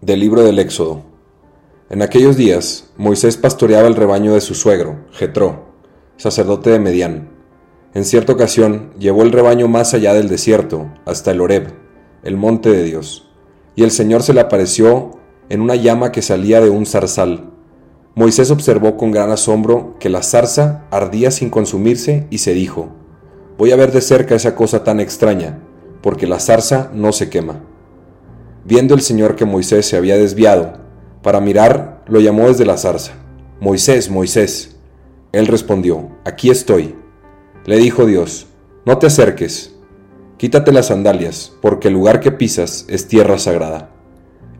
Del libro del Éxodo. En aquellos días, Moisés pastoreaba el rebaño de su suegro, Jetro, sacerdote de Medián. En cierta ocasión, llevó el rebaño más allá del desierto, hasta el Horeb, el monte de Dios, y el Señor se le apareció en una llama que salía de un zarzal. Moisés observó con gran asombro que la zarza ardía sin consumirse y se dijo, Voy a ver de cerca esa cosa tan extraña, porque la zarza no se quema. Viendo el Señor que Moisés se había desviado, para mirar, lo llamó desde la zarza. Moisés, Moisés. Él respondió, Aquí estoy. Le dijo Dios, No te acerques, quítate las sandalias, porque el lugar que pisas es tierra sagrada.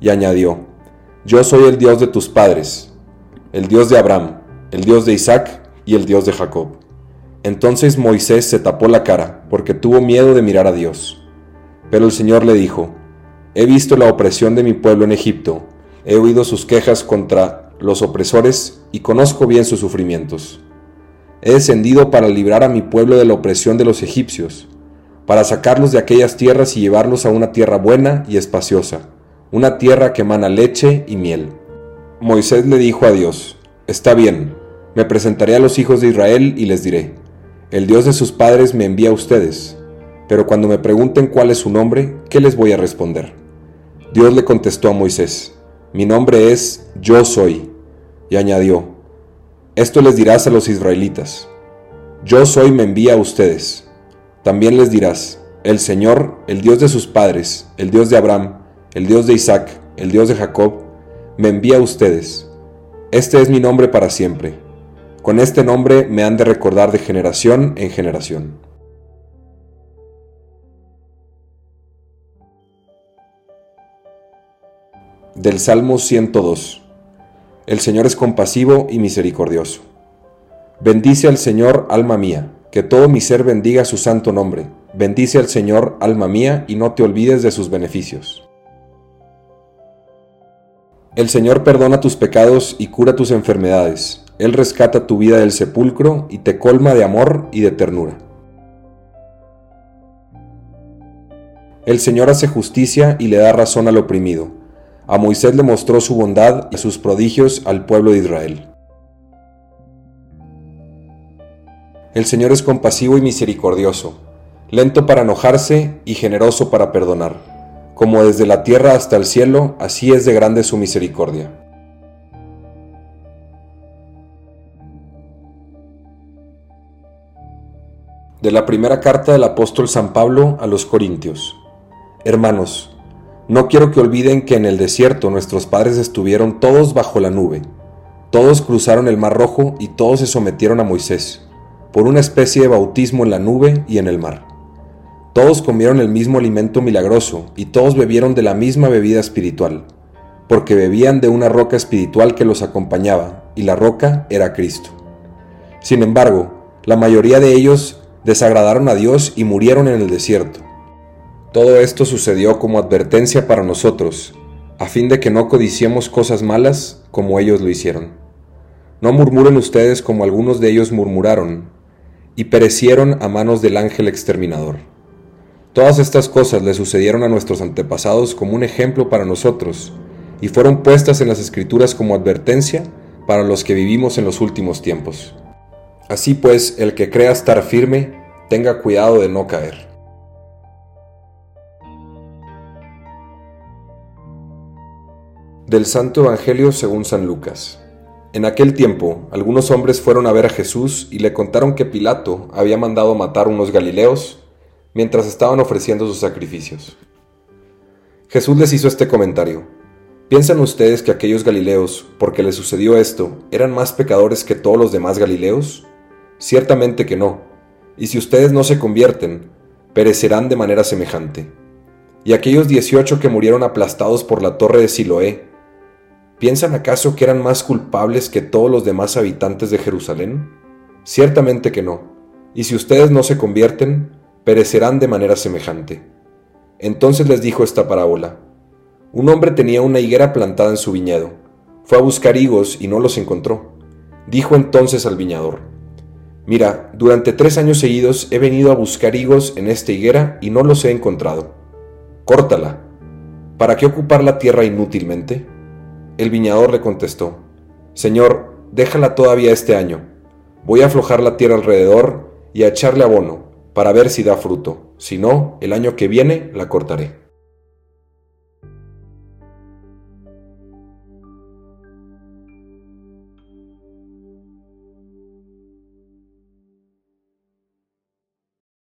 Y añadió, Yo soy el Dios de tus padres, el Dios de Abraham, el Dios de Isaac y el Dios de Jacob. Entonces Moisés se tapó la cara, porque tuvo miedo de mirar a Dios. Pero el Señor le dijo, He visto la opresión de mi pueblo en Egipto, he oído sus quejas contra los opresores y conozco bien sus sufrimientos. He descendido para librar a mi pueblo de la opresión de los egipcios, para sacarlos de aquellas tierras y llevarlos a una tierra buena y espaciosa, una tierra que emana leche y miel. Moisés le dijo a Dios, Está bien, me presentaré a los hijos de Israel y les diré, El Dios de sus padres me envía a ustedes, pero cuando me pregunten cuál es su nombre, ¿qué les voy a responder? Dios le contestó a Moisés, Mi nombre es Yo soy. Y añadió, Esto les dirás a los israelitas, Yo soy me envía a ustedes. También les dirás, El Señor, el Dios de sus padres, el Dios de Abraham, el Dios de Isaac, el Dios de Jacob, me envía a ustedes. Este es mi nombre para siempre. Con este nombre me han de recordar de generación en generación. Del Salmo 102. El Señor es compasivo y misericordioso. Bendice al Señor, alma mía, que todo mi ser bendiga su santo nombre. Bendice al Señor, alma mía, y no te olvides de sus beneficios. El Señor perdona tus pecados y cura tus enfermedades. Él rescata tu vida del sepulcro y te colma de amor y de ternura. El Señor hace justicia y le da razón al oprimido a Moisés le mostró su bondad y sus prodigios al pueblo de Israel. El Señor es compasivo y misericordioso, lento para enojarse y generoso para perdonar. Como desde la tierra hasta el cielo, así es de grande su misericordia. De la primera carta del apóstol San Pablo a los Corintios. Hermanos, no quiero que olviden que en el desierto nuestros padres estuvieron todos bajo la nube. Todos cruzaron el mar rojo y todos se sometieron a Moisés, por una especie de bautismo en la nube y en el mar. Todos comieron el mismo alimento milagroso y todos bebieron de la misma bebida espiritual, porque bebían de una roca espiritual que los acompañaba, y la roca era Cristo. Sin embargo, la mayoría de ellos desagradaron a Dios y murieron en el desierto. Todo esto sucedió como advertencia para nosotros, a fin de que no codiciemos cosas malas como ellos lo hicieron. No murmuren ustedes como algunos de ellos murmuraron, y perecieron a manos del ángel exterminador. Todas estas cosas le sucedieron a nuestros antepasados como un ejemplo para nosotros, y fueron puestas en las escrituras como advertencia para los que vivimos en los últimos tiempos. Así pues, el que crea estar firme, tenga cuidado de no caer. Del Santo Evangelio según San Lucas. En aquel tiempo, algunos hombres fueron a ver a Jesús y le contaron que Pilato había mandado matar unos galileos mientras estaban ofreciendo sus sacrificios. Jesús les hizo este comentario. ¿Piensan ustedes que aquellos galileos, porque les sucedió esto, eran más pecadores que todos los demás galileos? Ciertamente que no. Y si ustedes no se convierten, perecerán de manera semejante. Y aquellos dieciocho que murieron aplastados por la torre de Siloé, ¿Piensan acaso que eran más culpables que todos los demás habitantes de Jerusalén? Ciertamente que no, y si ustedes no se convierten, perecerán de manera semejante. Entonces les dijo esta parábola. Un hombre tenía una higuera plantada en su viñedo. Fue a buscar higos y no los encontró. Dijo entonces al viñador, Mira, durante tres años seguidos he venido a buscar higos en esta higuera y no los he encontrado. Córtala ¿para qué ocupar la tierra inútilmente? El viñador le contestó, Señor, déjala todavía este año. Voy a aflojar la tierra alrededor y a echarle abono, para ver si da fruto. Si no, el año que viene la cortaré.